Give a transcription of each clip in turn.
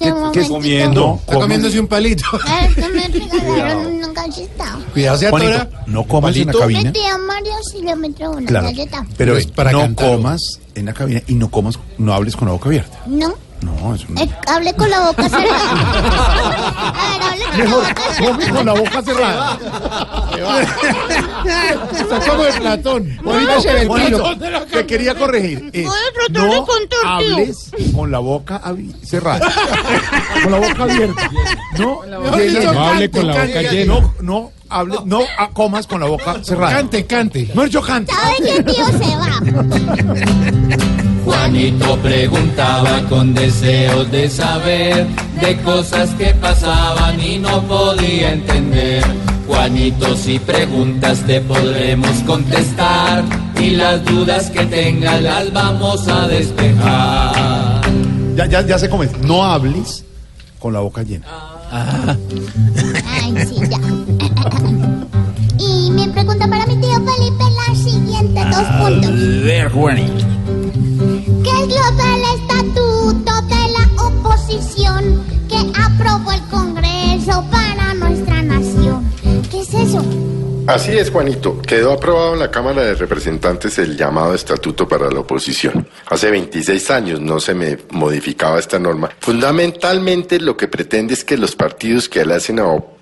¿Qué, qué comiendo? Está comiéndose un palito. Es que me regalaron una galleta. Cuidado, se Juanito, atora. no comas en la Le cabina. tía Mario sí le metió una Claro. galleta. Pero es para no cantar. comas en la cabina y no comas, no hables con la boca abierta. No, No, eso no. eh, hable con la boca cerrada. A ver, hable con la boca cerrada. Come con la boca cerrada. Está como el Platón. Juanito, te quería corregir. Es, de no tío. hables con la boca cerrada. con la boca abierta. No, No hable con la boca llena. No, no hable, no comas con la boca cerrada. Cante, cante. No, yo cante. ¿Sabe que tío se va? Juanito preguntaba con deseos de saber de cosas que pasaban y no podía entender. Juanito, si preguntas te podremos contestar y las dudas que tengas las vamos a despejar. Ya, ya, ya se come. No hables con la boca llena. Ay, sí, ya. Y mi pregunta para mi tío Felipe es la siguiente, dos puntos. ver, Juanito. ¿Qué es lo del estatuto de la oposición que aprobó el Congreso para nuestra nación? ¿Qué es eso? Así es, Juanito. Quedó aprobado en la Cámara de Representantes el llamado Estatuto para la Oposición. Hace 26 años no se me modificaba esta norma. Fundamentalmente lo que pretende es que los partidos que le hacen a oposición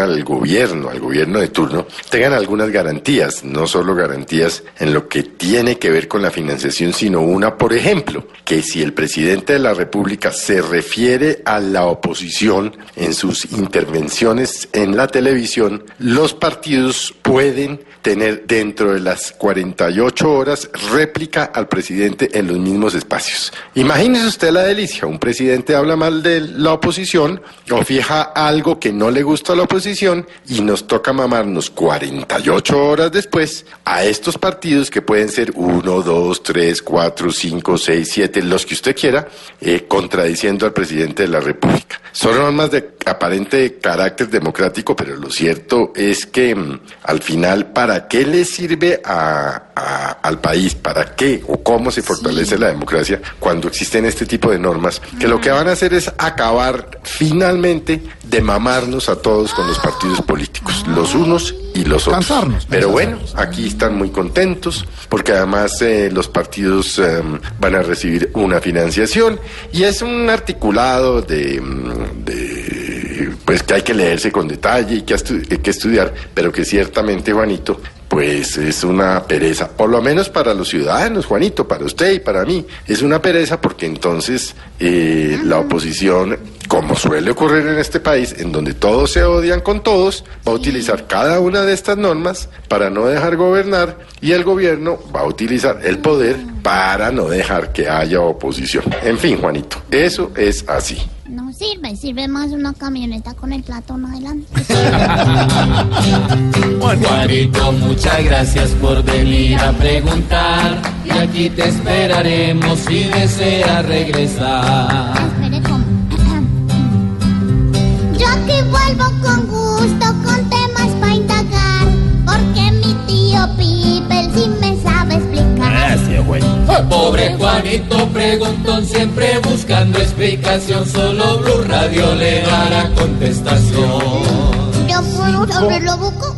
al gobierno, al gobierno de turno, tengan algunas garantías, no solo garantías en lo que tiene que ver con la financiación, sino una, por ejemplo, que si el presidente de la República se refiere a la oposición en sus intervenciones en la televisión, los partidos pueden tener dentro de las 48 horas réplica al presidente en los mismos espacios. Imagínese usted la delicia, un presidente habla mal de la oposición o fija algo que no le gusta a la oposición y nos toca mamarnos 48 horas después a estos partidos que pueden ser 1, 2, 3, 4, 5, 6, 7, los que usted quiera, eh, contradiciendo al presidente de la República. Son normas de aparente carácter democrático, pero lo cierto es que mm, al final, ¿para qué le sirve a, a- al país? ¿Para qué o cómo se fortalece la democracia cuando existen este tipo de normas? Que lo que van a hacer es acabar finalmente de mamarnos a todos con los partidos políticos, los unos y los otros. Cansarnos, Pero bueno, aquí están muy contentos porque además eh, los partidos eh, van a recibir una financiación y es un articulado de, mm, de, pues que hay que leerse con detalle y que, hay que estudiar, pero que ciertamente Juanito pues es una pereza, por lo menos para los ciudadanos, Juanito, para usted y para mí, es una pereza porque entonces eh, la oposición, como suele ocurrir en este país, en donde todos se odian con todos, va a utilizar cada una de estas normas para no dejar gobernar y el gobierno va a utilizar el poder para no dejar que haya oposición. En fin, Juanito, eso es así. No sirve, sirve más una camioneta con el platón adelante. Juanito, muchas gracias por venir a preguntar y aquí te esperaremos si deseas regresar. Espere, ¿cómo? Yo aquí vuelvo con gusto, con Pobre Juanito preguntón siempre buscando explicación, solo Blue Radio le dará contestación. Yo puedo saberlo, Buco.